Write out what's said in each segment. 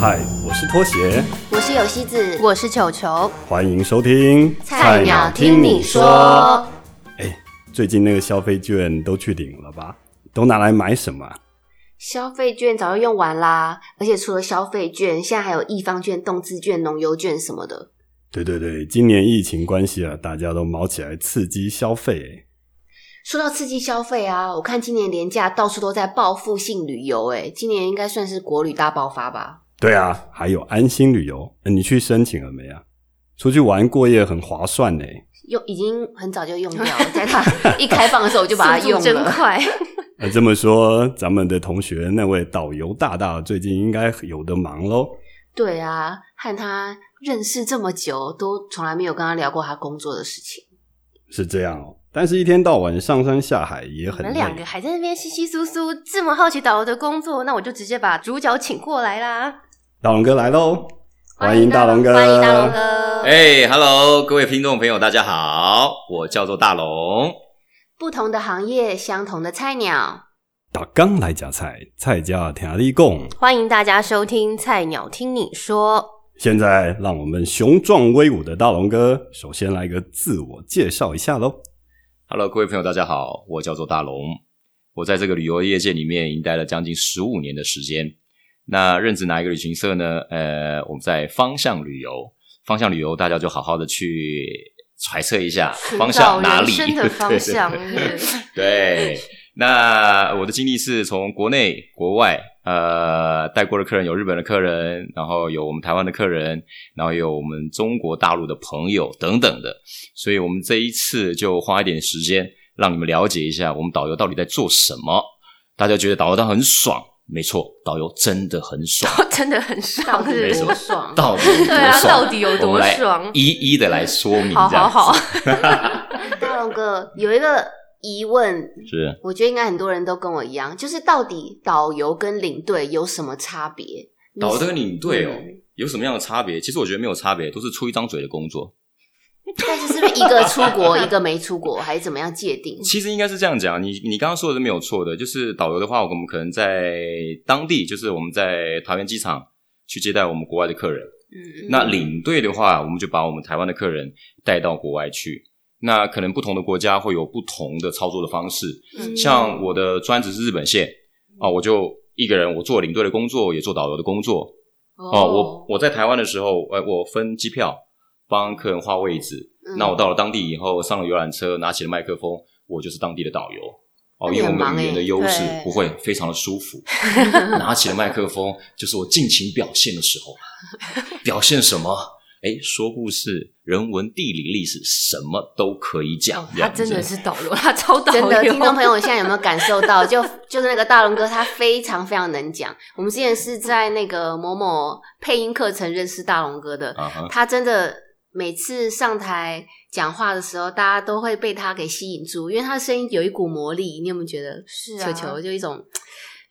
嗨，我是拖鞋，我是有西子，我是球球，欢迎收听菜鸟听你说。哎，最近那个消费券都去领了吧？都拿来买什么？消费券早就用完啦，而且除了消费券，现在还有易方券、动资券、农油券什么的。对对对，今年疫情关系啊，大家都毛起来刺激消费。说到刺激消费啊，我看今年廉价到处都在报复性旅游，哎，今年应该算是国旅大爆发吧？对啊，还有安心旅游，你去申请了没啊？出去玩过夜很划算呢。用已经很早就用掉了，在它 一开放的时候我就把它用了，真快。那这么说，咱们的同学那位导游大大最近应该有的忙喽？对啊，和他认识这么久，都从来没有跟他聊过他工作的事情。是这样哦，但是一天到晚上山下海也很累。你们两个还在那边稀稀疏疏，这么好奇导游的工作，那我就直接把主角请过来啦。大龙哥来喽，欢迎大龙哥，欢迎大龙哥。哎，Hello，各位听众朋友，大家好，我叫做大龙。不同的行业，相同的菜鸟。打刚来夹菜，菜家听你讲。欢迎大家收听《菜鸟听你说》。现在让我们雄壮威武的大龙哥，首先来个自我介绍一下喽。Hello，各位朋友，大家好，我叫做大龙。我在这个旅游业界里面已经待了将近十五年的时间。那任职哪一个旅行社呢？呃，我们在方向旅游。方向旅游，大家就好好的去揣测一下方向哪里。的 方向。对，那我的经历是从国内、国外，呃，带过的客人有日本的客人，然后有我们台湾的客人，然后有我们中国大陆的朋友等等的。所以我们这一次就花一点时间，让你们了解一下我们导游到底在做什么。大家觉得导游他很爽？没错，导游真的很爽，真的很爽，到底有多爽？到底有多对啊，爽？到底有多爽？一一的来说明。好好好，大龙哥有一个疑问，是我觉得应该很多人都跟我一样，就是到底导游跟领队有什么差别？导游跟领队哦嗯，有什么样的差别？其实我觉得没有差别，都是出一张嘴的工作。但是是不是一个出国，一个没出国，还是怎么样界定？其实应该是这样讲，你你刚刚说的是没有错的，就是导游的话，我们可能在当地，就是我们在桃园机场去接待我们国外的客人。嗯，那领队的话，我们就把我们台湾的客人带到国外去。那可能不同的国家会有不同的操作的方式。嗯像我的专职是日本线啊，我就一个人，我做领队的工作，也做导游的工作。哦，我我在台湾的时候，呃，我分机票，帮客人画位置。嗯那我到了当地以后，上了游览车，拿起了麦克风，我就是当地的导游。哦，因为我们语言的欸优势不会非常的舒服，拿起了麦克风就是我尽情表现的时候。表现什么？哎，说故事、人文、地理、历史，什么都可以讲。这他真的是导游，他超导游。真的，听众朋友现在有没有感受到？就就是那个大龙哥，他非常非常能讲。我们之前是在那个某某配音课程认识大龙哥的，他真的每次上台讲话的时候，大家都会被他给吸引住，因为他的声音有一股魔力。你有没有觉得？是啊球球就一种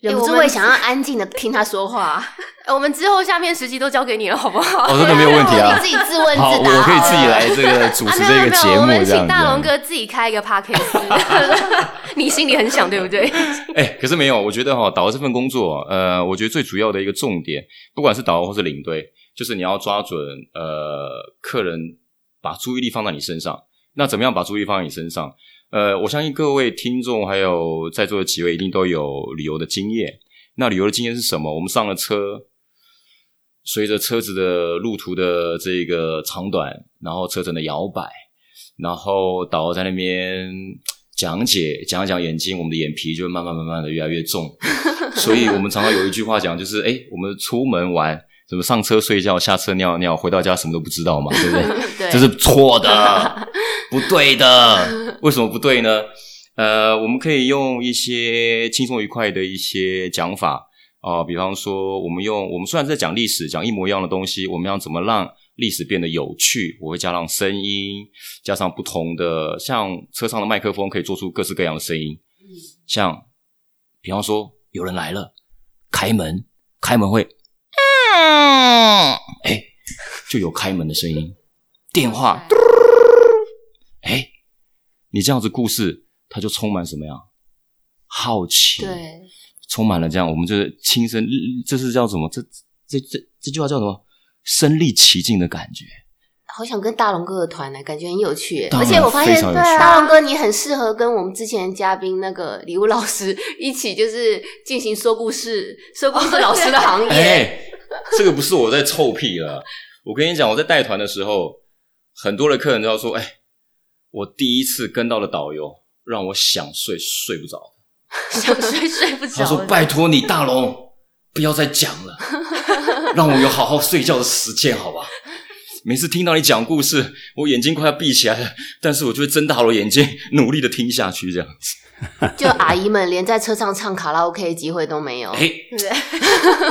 忍不我们住会想要安静的听他说话。呃 我们之后下面十集都交给你了，好不好？哦，真的没有问题啊你。自己自问自答好，我可以自己来这个主持啊，这个没有没有，我节目，们请。大龙哥自己开一个 podcast，你心里很想，对不对？哎、可是没有，我觉得哈，导游这份工作，呃，我觉得最主要的一个重点，不管是导游或是领队，就是你要抓准呃客人把注意力放在你身上。那怎么样把注意力放在你身上？呃，我相信各位听众还有在座的几位一定都有旅游的经验。那旅游的经验是什么？我们上了车，随着车子的路途的这个长短，然后车程的摇摆，然后导游在那边讲解讲讲眼睛，我们的眼皮就慢慢慢慢的越来越重。所以我们常常有一句话讲，就是哎，我们出门玩，怎么上车睡觉，下车尿尿，回到家什么都不知道嘛，对不对？对，这是错的，不对的。为什么不对呢？呃，我们可以用一些轻松愉快的一些讲法啊、比方说，我们用我们虽然在讲历史，讲一模一样的东西，我们要怎么让历史变得有趣？我会加上声音，加上不同的，像车上的麦克风可以做出各式各样的声音，像比方说有人来了，开门，开门会，嗯，哎，就有开门的声音，电话，哎，你这样子故事，它就充满什么呀？好奇，对，充满了这样，我们就是亲身，这是叫什么？这这这这句话叫什么？身临其境的感觉。好想跟大龙哥的团呢，感觉很有趣而且我发现，大龙哥你很适合跟我们之前的嘉宾那个礼物老师一起，就是进行说故事、说故事老师的行业。哎，这个不是我在臭屁了。我跟你讲，我在带团的时候，很多的客人都要说：“哎，我第一次跟到的导游让我想睡睡不着。想睡睡不”着。他说：“拜托你，大龙，不要再讲了，让我有好好睡觉的时间，好吧？”每次听到你讲故事，我眼睛快要闭起来了，但是我就会睁大了眼睛，努力的听下去，这样子。就阿姨们连在车上唱卡拉 OK 的机会都没有。哎，对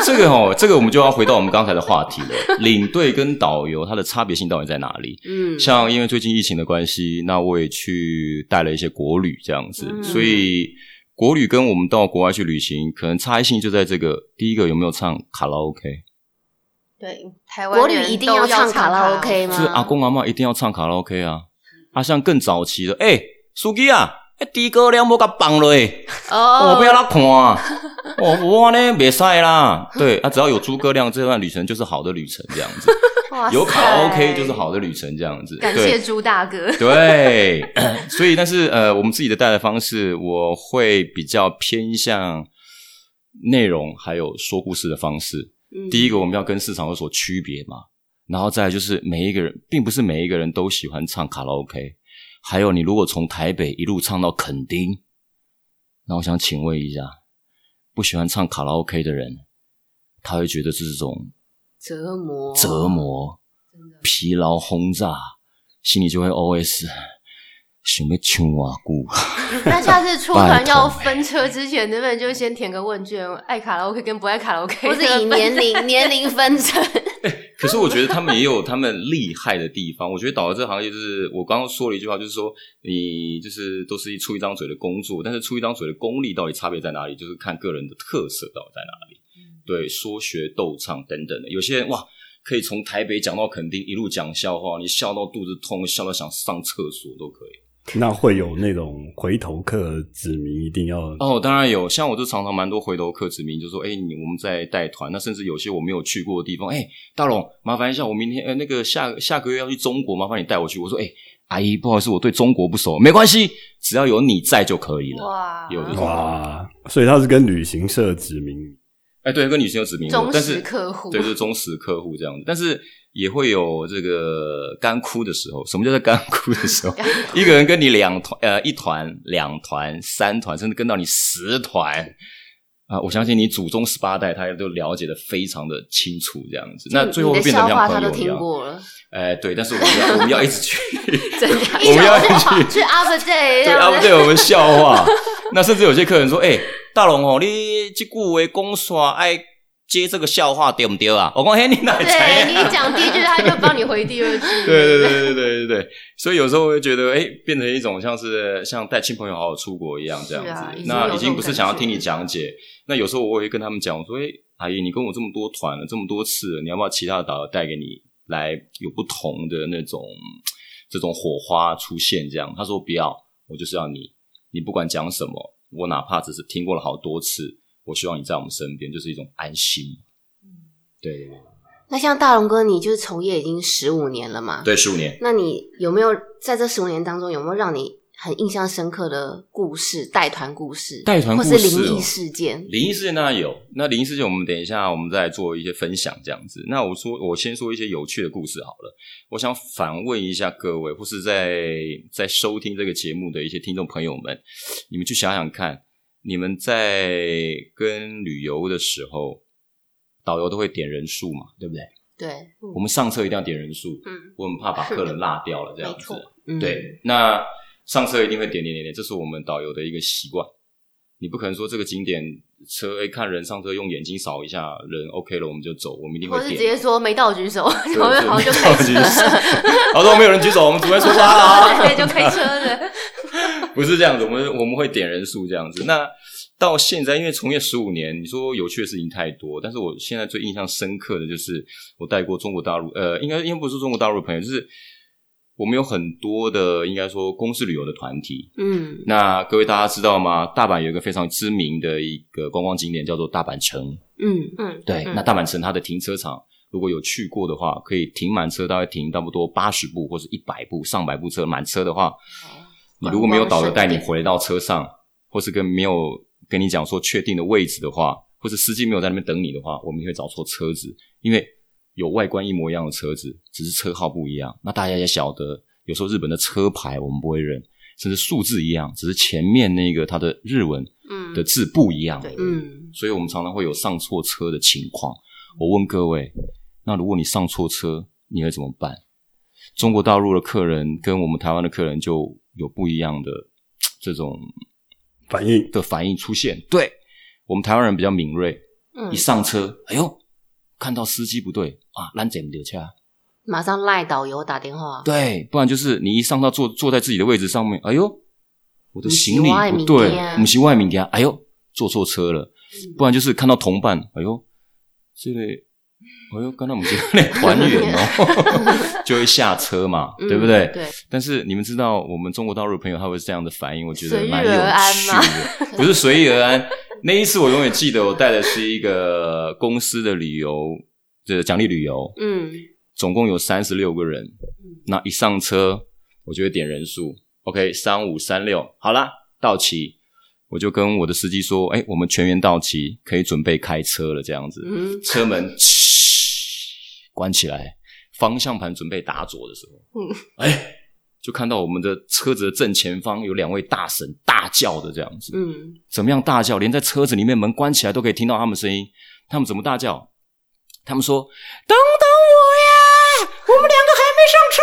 这个哦，这个我们就要回到我们刚才的话题了。领队跟导游它的差别性到底在哪里？嗯，像因为最近疫情的关系，那我也去带了一些国旅这样子，嗯所以国旅跟我们到国外去旅行，可能差异性就在这个第一个有没有唱卡拉 OK，对，台湾国旅一定要唱卡拉拉 OK 吗？就是阿公阿妈一定要唱卡拉 OK 啊。啊，像更早期的，哎、司机啊，哎，低高粱无甲放落诶，哦我不要他看啊，我我呢袂使啦。对啊，只要有诸葛亮这段旅程就是好的旅程，这样子。有卡拉 OK 就是好的旅程，这样子。感对谢朱大哥。对，所以但是呃，我们自己的带的方式，我会比较偏向内容还有说故事的方式。嗯第一个，我们要跟市场有所区别嘛，然后再来就是每一个人，并不是每一个人都喜欢唱卡拉 OK。还有，你如果从台北一路唱到垦丁，那我想请问一下，不喜欢唱卡拉 OK 的人，他会觉得这是种折磨，折磨、疲劳轰炸，心里就会 OS 想要唱瓦固。那下次出团要分车之前，能不能就先填个问卷，爱卡拉 OK 跟不爱卡拉 OK，或是以年龄 年龄分成。可是我觉得他们也有他们厉害的地方。我觉得导游这个行业就是我刚刚说了一句话，就是说你就是都是一出一张嘴的工作，但是出一张嘴的功力到底差别在哪里？就是看个人的特色到底在哪里。对，说学逗唱等等的，有些人哇。可以从台北讲到垦丁，一路讲笑话，你笑到肚子痛，笑到想上厕所都可以。那会有那种回头客指明一定要哦，当然有，像我就常常蛮多回头客指明，就说，哎、你我们在带团，那甚至有些我没有去过的地方，哎、大龙，麻烦一下，我明天呃那个下下个月要去中国，麻烦你带我去。我说，哎、阿姨，不好意思，我对中国不熟，没关系，只要有你在就可以了。哇，有这种哇，所以他是跟旅行社指明哎、对，跟旅行社指名，忠但是实客户，对，就是忠实客户这样子，但是也会有这个干枯的时候。什么叫做干枯的时候？一个人跟你两团，呃，一团、两团、三团，甚至跟到你十团啊！我相信你祖宗十八代，他都了解的非常的清楚，这样子。那最后会变得像朋友一样。哎，对，但是我们要我们要一直去。我们要一直去 去 Upper Day，对啊，不对，我们笑话。那甚至有些客人说：“哎、大龙哦，你这句话讲煞爱接这个笑话对不对啊？”我讲：“嘿，你哪会知对你啊讲第一句，他就帮你回第二句。对对对对对对对，所以有时候会觉得，哎，变成一种像是像带亲朋友好好出国一样这样子。那已经不是想要听你讲解，那有时候我会跟他们讲，我说，哎，阿姨，你跟我这么多团了，这么多次了，你要不要其他的导游带给你来有不同的那种这种火花出现？这样，他说不要，我就是要你，你不管讲什么，我哪怕只是听过了好多次，我希望你在我们身边，就是一种安心。对对对那像大龙哥，你就是从业已经十五年了嘛？。对，十五年。那你有没有在这十五年当中，有没有让你很印象深刻的故事、带团故事、带团故事或是灵哦异事件？灵异事件当然有，那灵异事件我们等一下我们再做一些分享，这样子。那我说我先说一些有趣的故事好了。我想反问一下各位，或是在在收听这个节目的一些听众朋友们，你们去想想看，你们在跟旅游的时候，导游都会点人数嘛，对不对？对，我们上车一定要点人数，嗯，我很怕把客人落掉了这样子。嗯，对，那上车一定会点点点点，这是我们导游的一个习惯。你不可能说这个景点车哎看人上车用眼睛扫一下人 OK 了我们就走，我们一定会或是点。直接说没到举手，好像就开车没到举手 好说没有人举手，我们准备出发了啊。对，就开车了。不是这样子，我们我们会点人数这样子。那到现在，因为从业十五年，你说有趣的事情太多，但是我现在最印象深刻的就是我带过中国大陆，呃，应该应该不是中国大陆的朋友，就是我们有很多的应该说公司旅游的团体。嗯那各位大家知道吗？大阪有一个非常知名的一个观光景点叫做大阪城。嗯嗯，对，嗯那大阪城它的停车场，如果有去过的话，可以停满车，大概停差不多八十部或者一百部、上百部车满车的话，你如果没有导游带你回到车上，或是跟没有跟你讲说确定的位置的话，或是司机没有在那边等你的话，我们会找错车子，因为有外观一模一样的车子，只是车号不一样。那大家也晓得，有时候日本的车牌我们不会认，甚至数字一样，只是前面那个它的日文嗯的字不一样。对嗯所以我们常常会有上错车的情况。我问各位，那如果你上错车，你会怎么办？中国大陆的客人跟我们台湾的客人就有不一样的这种反应的反应出现。对我们台湾人比较敏锐，嗯一上车，哎呦，看到司机不对啊，拦怎留下？马上赖导游打电话。对，不然就是你一上到坐坐在自己的位置上面，哎呦，我的行李不对我的不对物件，不是外面家，哎呦，坐错车了。嗯不然就是看到同伴，哎呦，这个，哎呦，刚才我们觉得那团圆哦，就会下车嘛，嗯对不对？对，但是你们知道，我们中国大陆的朋友他会是这样的反应，我觉得蛮有趣的，不是随遇而安。那一次我永远记得，我带的是一个公司的旅游，这奖励旅游，嗯总共有三十六个人。那一上车，我就会点人数，OK，三五三六，好啦，到齐，我就跟我的司机说，哎，我们全员到齐，可以准备开车了，这样子。嗯车门嘘 关起来，方向盘准备打左的时候，嗯哎，就看到我们的车子的正前方有两位大神大叫的这样子。嗯怎么样大叫？连在车子里面门关起来都可以听到他们声音。他们怎么大叫？他们说：“等等我呀，我们两个还没上车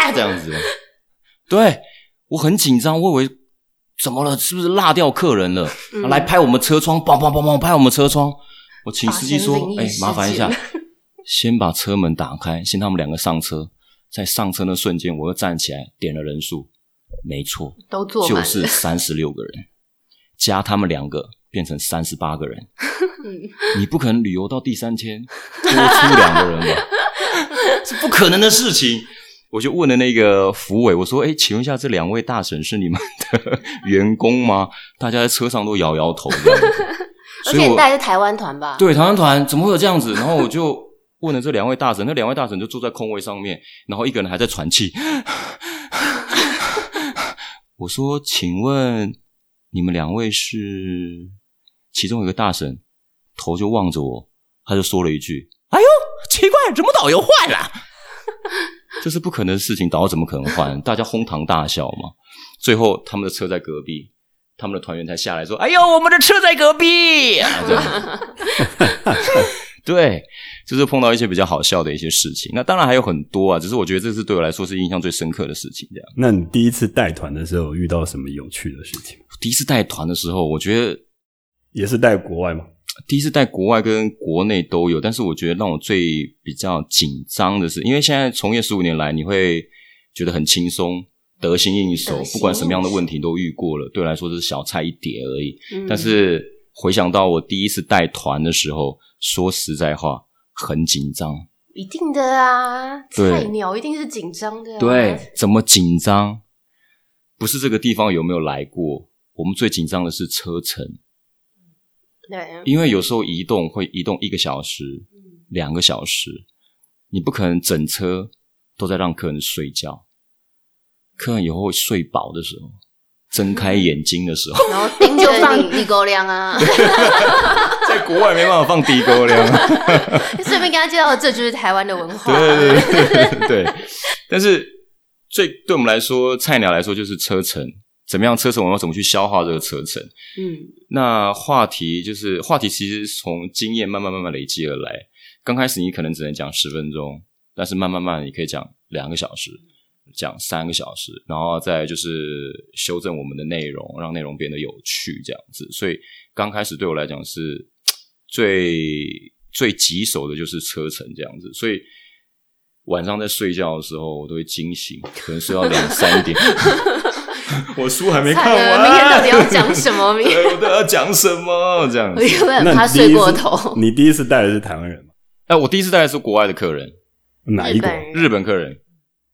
呀！”这样子，对我很紧张，我以为怎么了？是不是落掉客人了？嗯来拍我们车窗，梆梆梆梆拍我们车窗。我请司机说发现灵：“异哎，事麻烦一下件，先把车门打开，先他们两个上车。在上车那瞬间，我又站起来点了人数，没错，都坐，就是三十六个人，加他们两个变成三十八个人。嗯你不可能旅游到第三天多出两个人吧？是不可能的事情。我就问了那个服委，我说：“哎，请问一下，这两位大婶是你们的员工吗？” 大家在车上都摇摇头。而且你带的是台湾团吧？，对台湾团怎么会有这样子？然后我就问了这两位大婶，那两位大婶就坐在空位上面，然后一个人还在喘气。我说：“请问你们两位是？”其中有一个大婶头就望着我，他就说了一句：“哎呦，奇怪，怎么导游换了？” 这是不可能的事情，导游怎么可能换？大家哄堂大笑嘛。最后他们的车在隔壁，他们的团员才下来说：“哎呦，我们的车在隔壁。啊”。对，就是碰到一些比较好笑的一些事情。那当然还有很多啊，只是我觉得这是对我来说是印象最深刻的事情。这样，那你第一次带团的时候遇到什么有趣的事情？第一次带团的时候，我觉得也是带国外吗？第一次带国外跟国内都有，但是我觉得让我最比较紧张的是，因为现在从业十五年来，你会觉得很轻松，得心应手不管什么样的问题都遇过了，对我来说是小菜一碟而已。嗯但是回想到我第一次带团的时候，说实在话，很紧张。一定的啊，菜鸟一定是紧张的、啊。对，怎么紧张？不是这个地方有没有来过，我们最紧张的是车程，对，因为有时候移动会移动一个小时、两个小时，你不可能整车都在让客人睡觉。客人以后会睡饱的时候，睁开眼睛的时候，然后盯着放地沟粮啊，在国外没办法放地沟量。顺便跟他介绍，这就是台湾的文化。对对对对对。但是最对我们来说，菜鸟来说就是车程，怎么样车程，我们要怎么去消化这个车程？嗯那话题就是话题，其实是从经验慢慢慢慢累积而来。刚开始你可能只能讲十分钟，但是慢慢慢你可以讲两个小时，讲三个小时，然后再就是修正我们的内容，让内容变得有趣，这样子。所以刚开始对我来讲是最最棘手的就是车程这样子，所以。晚上在睡觉的时候，我都会惊醒，可能睡到两三点。我书还没看完，明天到底要讲什么？明 天对，我都要讲什么这样子？我有没有那怕睡过头？你第一次带的是台湾人吗？哎，我第一次带的是国外的客人，哪一国？日本人日本客人。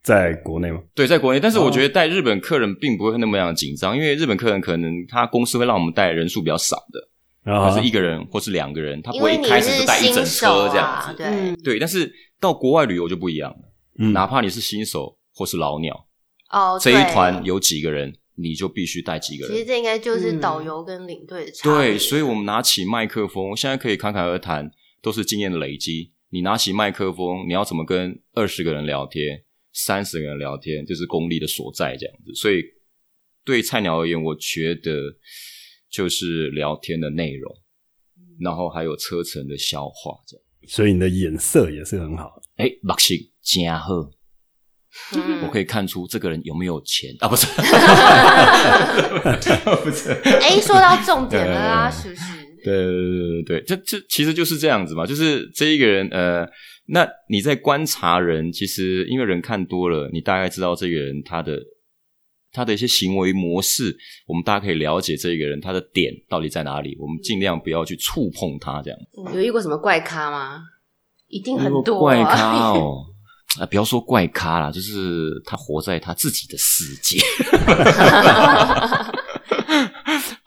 在国内吗？对，在国内，但是哦我觉得带日本客人并不会那么样紧张，因为日本客人可能他公司会让我们带人数比较少的，啊可是一个人或是两个人，他不因为你会一开始是就带一整新手车这样啊，子。对嗯，对，但是到国外旅游就不一样了，嗯哪怕你是新手或是老鸟，哦，这一团有几个人，你就必须带几个人。其实这应该就是嗯导游跟领队的差别。对，所以我们拿起麦克风，现在可以侃侃而谈，都是经验的累积。你拿起麦克风，你要怎么跟二十个人聊天、三十个人聊天，就是功力的所在，这样子。所以对菜鸟而言，我觉得就是聊天的内容，然后还有车程的消化，这样。所以你的眼色也是很好。哎，目色真好，嗯我可以看出这个人有没有钱啊？不是，不是。哎，说到重点了啦，对是不是？对对对对对，这这其实就是这样子嘛，就是这一个人，呃，那你在观察人，其实因为人看多了，你大概知道这个人他的他的一些行为模式，我们大家可以了解这个人他的点到底在哪里，我们尽量不要去触碰他这样。有遇过什么怪咖吗？一定很多怪啊咖哦。啊，不要说怪咖啦，就是他活在他自己的世界。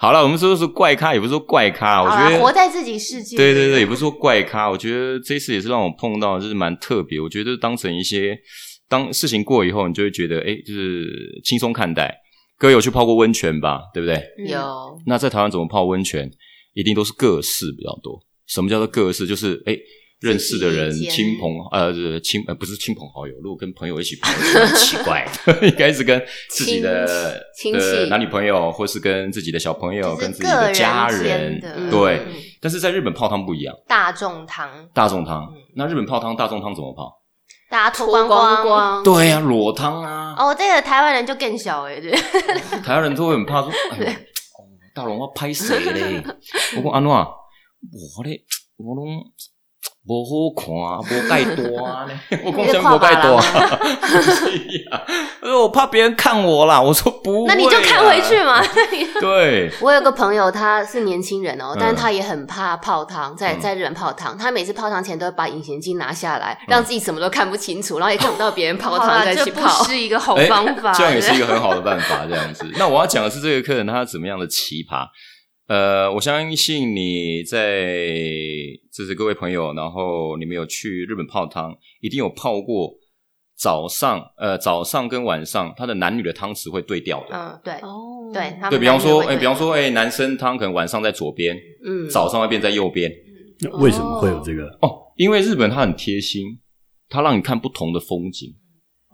好了，我们说的是怪咖，也不是说怪咖，我觉得活在自己世界。对对对，也不是说怪咖，我觉得这次也是让我碰到，就是蛮特别。我觉得当成一些当事情过以后，你就会觉得，哎，就是轻松看待。各位有去泡过温泉吧？对不对？嗯有，那在台湾怎么泡温泉？一定都是各式比较多。什么叫做各式？就是哎，认识的人、亲朋呃亲呃不是亲朋好友，如果跟朋友一起泡，就很奇怪。应该是跟自己的亲戚的男女朋友，或是跟自己的小朋友、跟自己的家人对嗯，但是在日本泡汤不一样，大众汤，大众汤嗯。那日本泡汤、大众汤怎么泡？大家脱脱光光光，对呀，裸汤啊。哦，这个台湾人就更小哎，对，台湾人都会很怕说，哎呦，哦大龙要拍谁嘞？我讲安怎？我嘞，我拢无好看，无盖多呢。我讲什么无盖多？是啊，我说我怕别人看我啦。我说不会，那你就看回去。嘛。对，我有个朋友，他是年轻人哦，嗯但是他也很怕泡汤，在嗯在日本泡汤，他每次泡汤前都会把隐形镜拿下来，让自己什么都看不清楚，然后也看不到别人泡汤再这不去泡。是一个好哎方法，这样也是一对个很好的办法。这样子，那我要讲的是这个客人他怎么样的奇葩。呃，我相信你在就是各位朋友，然后你们有去日本泡汤，一定有泡过早上呃早上跟晚上它的男女的汤匙会对调的。嗯，对哦对，对比方说，哎、比方说，哎、男生汤可能晚上在左边，嗯，早上会变在右边。那为什么会有这个？哦，因为日本它很贴心，它让你看不同的风景。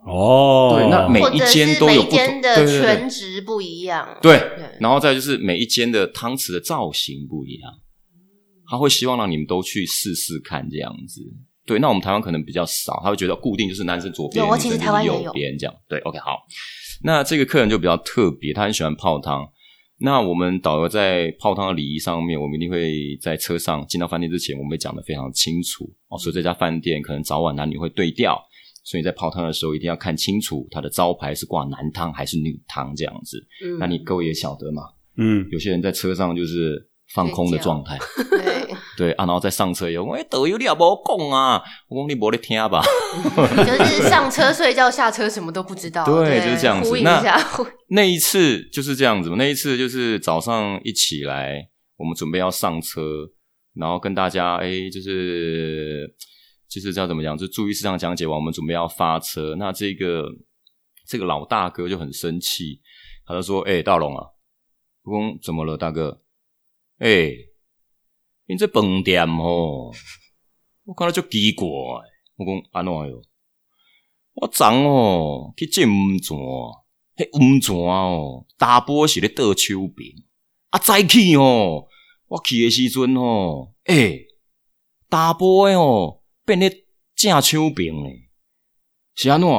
哦，对那每一间都有不同间的全职不一样，对对，然后再就是每一间的汤匙的造型不一样，他会希望让你们都去试试看这样子。对，那我们台湾可能比较少，他会觉得固定就是男生左边，我其实女生就是台湾也有右边这样。对，OK，好。那这个客人就比较特别，他很喜欢泡汤。那我们导游在泡汤的礼仪上面，我们一定会在车上进到饭店之前，我们会讲的非常清楚哦。所以这家饭店可能早晚男女会对调，所以在泡汤的时候一定要看清楚它的招牌是挂男汤还是女汤这样子。嗯那你各位也晓得嘛，嗯，有些人在车上就是放空的状态，对，对啊，然后再上车以后，哎、导游你也无讲啊，我讲你无咧听吧，就是上车睡觉，下车什么都不知道，对就是这样子那，那一次就是这样子嘛，那一次就是早上一起来，我们准备要上车，然后跟大家哎、就是就是叫怎么讲，就注意事项讲解完，我们准备要发车，那这个这个老大哥就很生气，他就说：“哎、大龙啊，我讲怎么了，大哥？哎、你这饭店哦，我看到就奇怪，我讲安怎哟？我昨哦去见乌泉。”迄温泉哦，大波是咧倒手边，啊再去哦，我去的时阵哦，诶、大波哦变咧正手边咧，是安怎？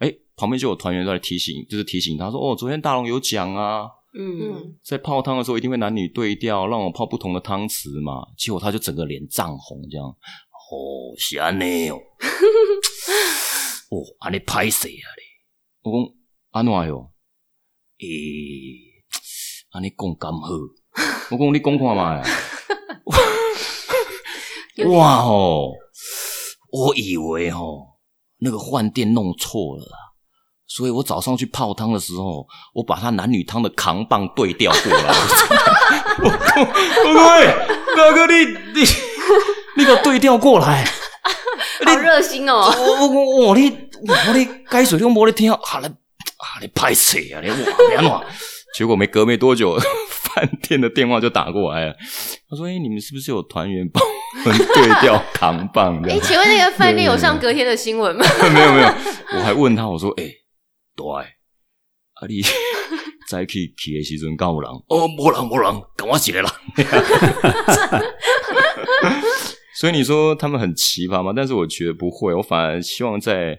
诶、旁边就有团员在提醒，就是提醒他说：“哦，昨天大龙有讲啊，嗯，嗯，在泡汤的时候一定会男女对调，让我泡不同的汤匙嘛。”结果他就整个脸涨红，这样，哦，是安尼哦，哦，安尼歹势啊咧，我讲。安怎哟？诶、安尼讲刚好？我讲你讲看嘛。哇吼！我以为哦，那个饭店弄错了，所以我早上去泡汤的时候，我把他男女汤的扛棒对调过来。我讲我讲喂，哥哥你你你给我对调过来。好热心哦！我我我你我你该水都没得听，啊你啊你拍谁啊你哇你安怎？结果没隔没多久，饭店的电话就打过来了。他说：“哎、你们是不是有团员帮 对调扛棒？”这哎，欸请问那个饭店有上隔天的新闻吗？没有没有，我还问他，我说：“哎、对，啊你 早起去的时阵敢有人？哦，无人无人，跟我一个人。” 所以你说他们很奇葩吗？但是我觉得不会，我反而希望在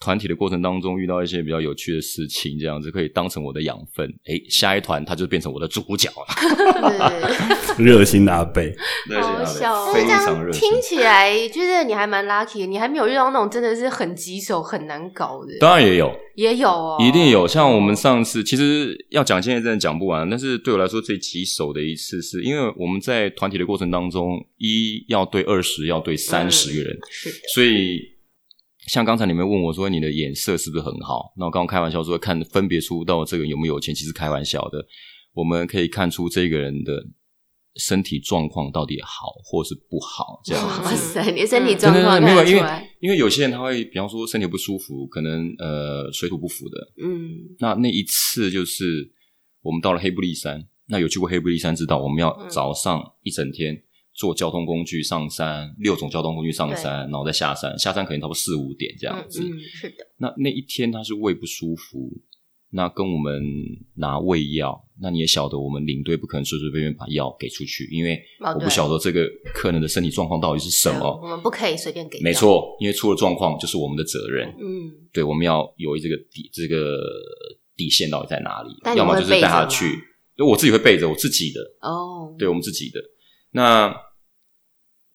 团体的过程当中遇到一些比较有趣的事情，这样子可以当成我的养分。诶，下一团他就变成我的主角了。对，热心的阿贝，好笑哦。非常热心。听起来就是你还蛮 lucky 的，你还没有遇到那种真的是很棘手、很难搞的。当然也有，也有哦，一定有。像我们上次，其实要讲现在真的讲不完，但是对我来说最棘手的一次，是因为我们在团体的过程当中，一要对二十，要对三十个人，是的，所以。像刚才你们问我说你的眼色是不是很好？那我刚刚开玩笑说看分别出到这个人有没有有钱，其实开玩笑的。我们可以看出这个人的身体状况到底好或是不好，这样子。哇塞，你的身体状况没有，因为。因为有些人他会，比方说身体不舒服，可能呃水土不服的。嗯，那那一次就是我们到了黑布利山，那有去过黑布利山知道，我们要嗯早上一整天坐交通工具上山，六种交通工具上山，然后再下山，下山可能差不多四五点这样子。嗯是的，那那一天他是胃不舒服，那跟我们拿胃药，那你也晓得，我们领队不可能随随便便把药给出去，因为我不晓得这个客人的身体状况到底是什对么。我们不可以随便给。没，错，因为出了状况就是我们的责任。嗯，对，我们要有这个底这个底线到底在哪里要么就是带他去，因为我自己会备着我自己的，哦，对我们自己的。那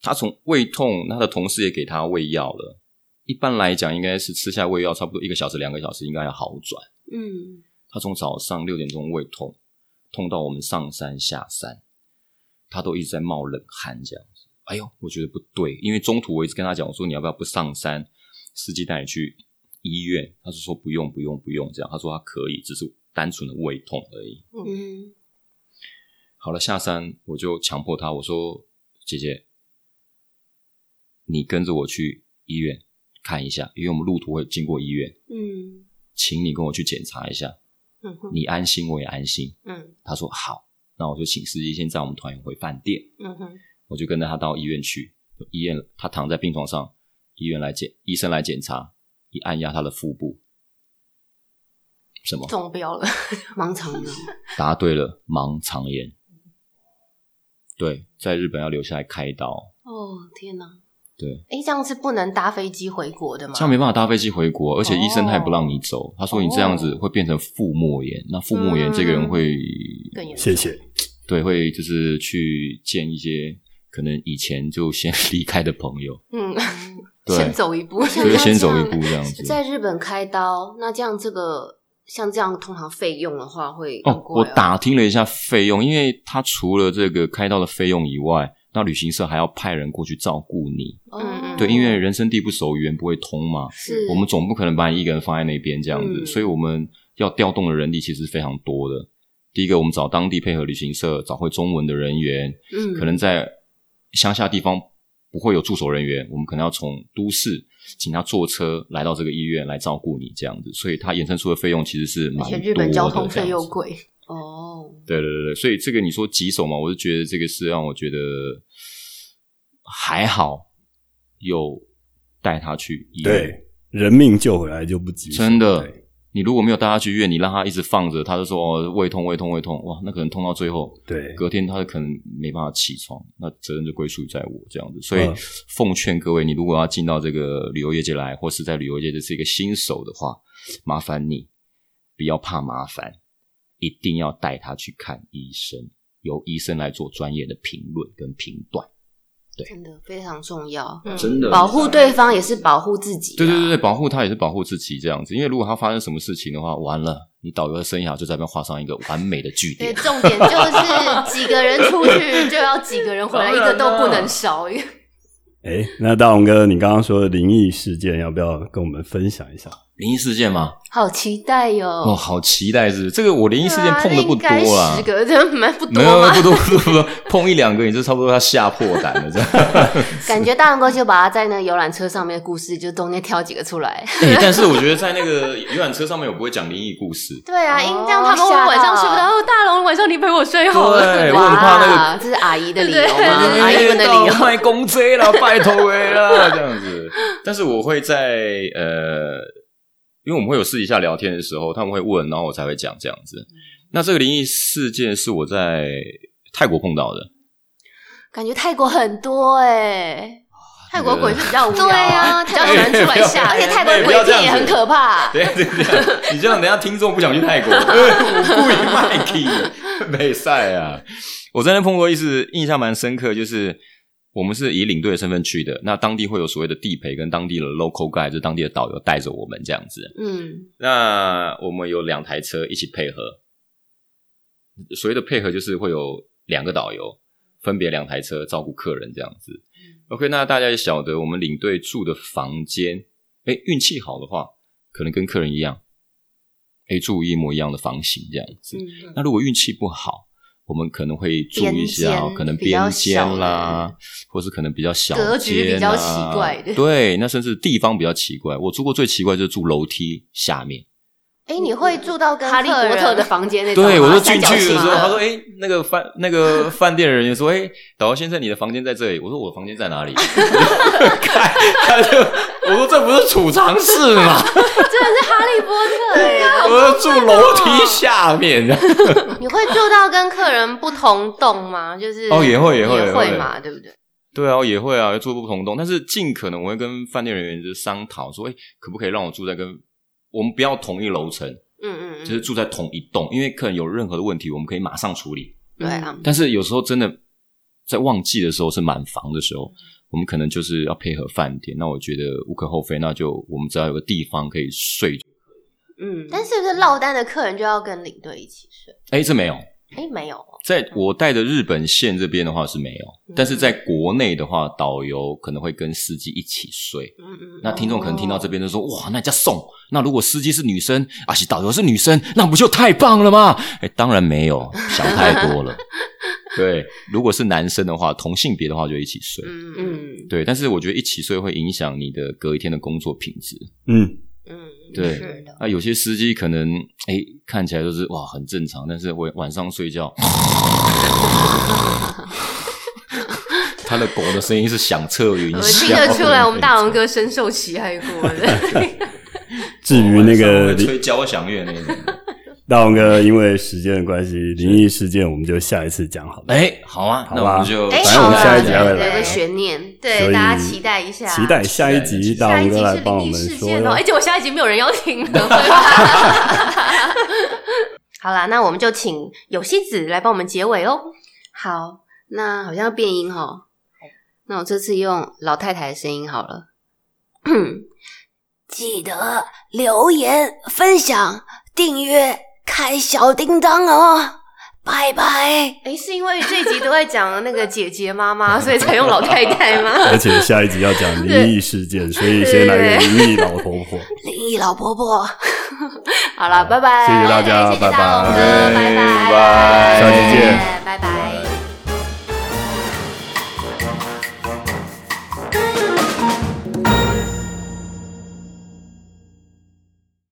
他从胃痛，他的同事也给他胃药了。一般来讲，应该是吃下胃药，差不多一个小时、两个小时应该要好转。嗯，他从早上六点钟胃痛，痛到我们上山下山，他都一直在冒冷汗这样子。哎呦，我觉得不对，因为中途我一直跟他讲，我说你要不要不上山，司机带你去医院？他是说不用不用不用这样，他说他可以，只是单纯的胃痛而已。嗯，好了，下山我就强迫他，我说姐姐，你跟着我去医院看一下，因为我们路途会经过医院，嗯，请你跟我去检查一下，嗯，你安心我也安心。嗯他说好，那我就请司机先载我们团员回饭店，嗯哼，我就跟着他到医院去。医院他躺在病床上，医院来检医生来检查，一按压他的腹部，什么？中标了，盲肠炎，答对了，盲肠炎。对，在日本要留下来开刀。哦，天哪，对，哎，这样是不能搭飞机回国的吗？这样没办法搭飞机回国，而且医生他也不让你哦走。他说你这样子会变成腹膜炎，那腹膜炎这个人会、更严重。谢谢。对会就是去见一些可能以前就先离开的朋友，嗯，对。先走一步，所以先走一步这样子。在日本开刀，那这样这个像这样通常费用的话会很哦，我打听了一下费用，因为他除了这个开刀的费用以外，那旅行社还要派人过去照顾你。哦嗯对，因为人生地不熟，语言不会通嘛，是我们总不可能把你一个人放在那边这样子，嗯所以我们要调动的人力其实非常多的。第一个，我们找当地配合旅行社，找会中文的人员，嗯可能在乡下地方不会有驻守人员，我们可能要从都市请他坐车来到这个医院来照顾你这样子，所以它衍生出的费用其实是蛮而且多的。日本交通费又贵，哦，对对对对，所以这个你说棘手嘛，我就觉得这个是让我觉得还好，有带他去医院。对，人命救回来就不棘手真的你如果没有带他去医院，你让他一直放着，他就说哦胃痛胃痛胃痛，哇，那可能痛到最后，对。隔天他可能没办法起床，那责任就归属于在我这样子。所以嗯。奉劝各位，你如果要进到这个旅游业界来，或是在旅游业这是一个新手的话，麻烦你不要怕麻烦，一定要带他去看医生，由医生来做专业的评论跟评断。对真的非常重要，嗯真的保护对方也是保护自己啊。对对对对，保护他也是保护自己这样子，因为如果他发生什么事情的话，完了，你导游的生涯就在那边画上一个完美的句对，点。重点就是几个人出去就要几个人回来，一个都不能少。哎，那大龙哥，你刚刚说的灵异事件，要不要跟我们分享一下？灵异事件吗？好期待哟！哦，好期待是不是这个我灵异事件碰的不多啦十，个这蛮不多没有？不多不多不多，碰一两个你就差不多要吓破胆了这样。感觉大龙哥就把他在那个游览车上面的故事，就中间挑几个出来。哎 但是我觉得在那个游览车上面，我不会讲灵异故事。对啊，哦因这样他们会晚上睡不着。哦，大龙，晚上你陪我睡好了。对，我很怕那个哇，这是阿姨的理由对吗？对阿姨们的理由。卖公贼啦，拜托哎啦，这样子。但是我会在呃，因为我们会有私底下聊天的时候，他们会问，然后我才会讲这样子。那这个灵异事件是我在泰国碰到的，感觉泰国很多哎、泰国鬼是比较无聊，对啊比较喜欢出来吓人，而且泰国鬼片也很可怕。对对对，你这样等一下听众不想去泰国，故意卖去没赛啊！我在那碰过一次，印象蛮深刻，就是我们是以领队的身份去的，那当地会有所谓的地陪跟当地的 local guide，就是当地的导游带着我们这样子。嗯，那我们有两台车一起配合，所谓的配合就是会有两个导游分别两台车照顾客人这样子。OK，那大家也晓得，我们领队住的房间，哎，运气好的话，可能跟客人一样，哎，住一模一样的房型这样子。嗯那如果运气不好，我们可能会住一下可能边间啦，或是可能比较小格局间比较啊奇怪的对，那甚至地方比较奇怪。我住过最奇怪就是住楼梯下面。哎，你会住到跟哈利波特的房间那种，对，我说进去的时候，他说：“哎、那个饭那个饭店的人员说，哎、导游先生，你的房间在这里。”我说：“我的房间在哪里？” 看，他就我说：“这不是储藏室吗？真的是哈利波特哎，我说住楼梯下面。”你会住到跟客人不同栋吗？就是哦也会也会也也会嘛，对不对？对啊，也会啊，住不同栋，但是尽可能我会跟饭店人员就商讨说：“哎、可不可以让我住在跟我们不要同一楼层，嗯嗯嗯，就是住在同一栋，因为客人有任何的问题，我们可以马上处理。”对啊，但是有时候真的在旺季的时候是满房的时候，我们可能就是要配合饭店。那我觉得无可厚非，那就我们只要有个地方可以睡。嗯，但是不是落单的客人就要跟领队一起睡？哎，这没有，哎，没有哦，在我带的日本线这边的话是没有，但是在国内的话，导游可能会跟司机一起睡。嗯嗯，那听众可能听到这边就说：“哇，那叫送。那如果司机是女生，而且导游是女生，那不就太棒了吗？”哎，当然没有，想太多了。对，如果是男生的话，同性别的话就一起睡。嗯嗯嗯，对，但是我觉得一起睡会影响你的隔一天的工作品质。嗯，嗯，对是的，那有些司机可能哎看起来都是哇很正常，但是晚晚上睡觉，他的狗的声音是响彻云我霄，听得出来，我们大龙哥深受其害过的。至于那个吹交响乐那种。大王哥，因为时间的关系，灵异事件我们就下一次讲好了。哎，好啊，好那我们就哎反正我们下一集还会有个，悬念。对，大家期待一下，期待下一集大下一集王哥来是灵异帮我们说哟事件哦，而。且我下一集没有人要听的。好啦，那我们就请有希子来帮我们结尾哦。好，那好像要变音哈。那我这次用老太太的声音好了。记得留言、分享、订阅、开小叮当哦，拜拜。哎，是因为这一集都在讲那个姐姐妈妈，所以才用老太太吗？而且下一集要讲灵异事件，所以先来个灵异老婆婆。灵异老婆婆，好了，拜拜，谢谢大家，拜谢谢大王哥拜，拜拜拜下期见。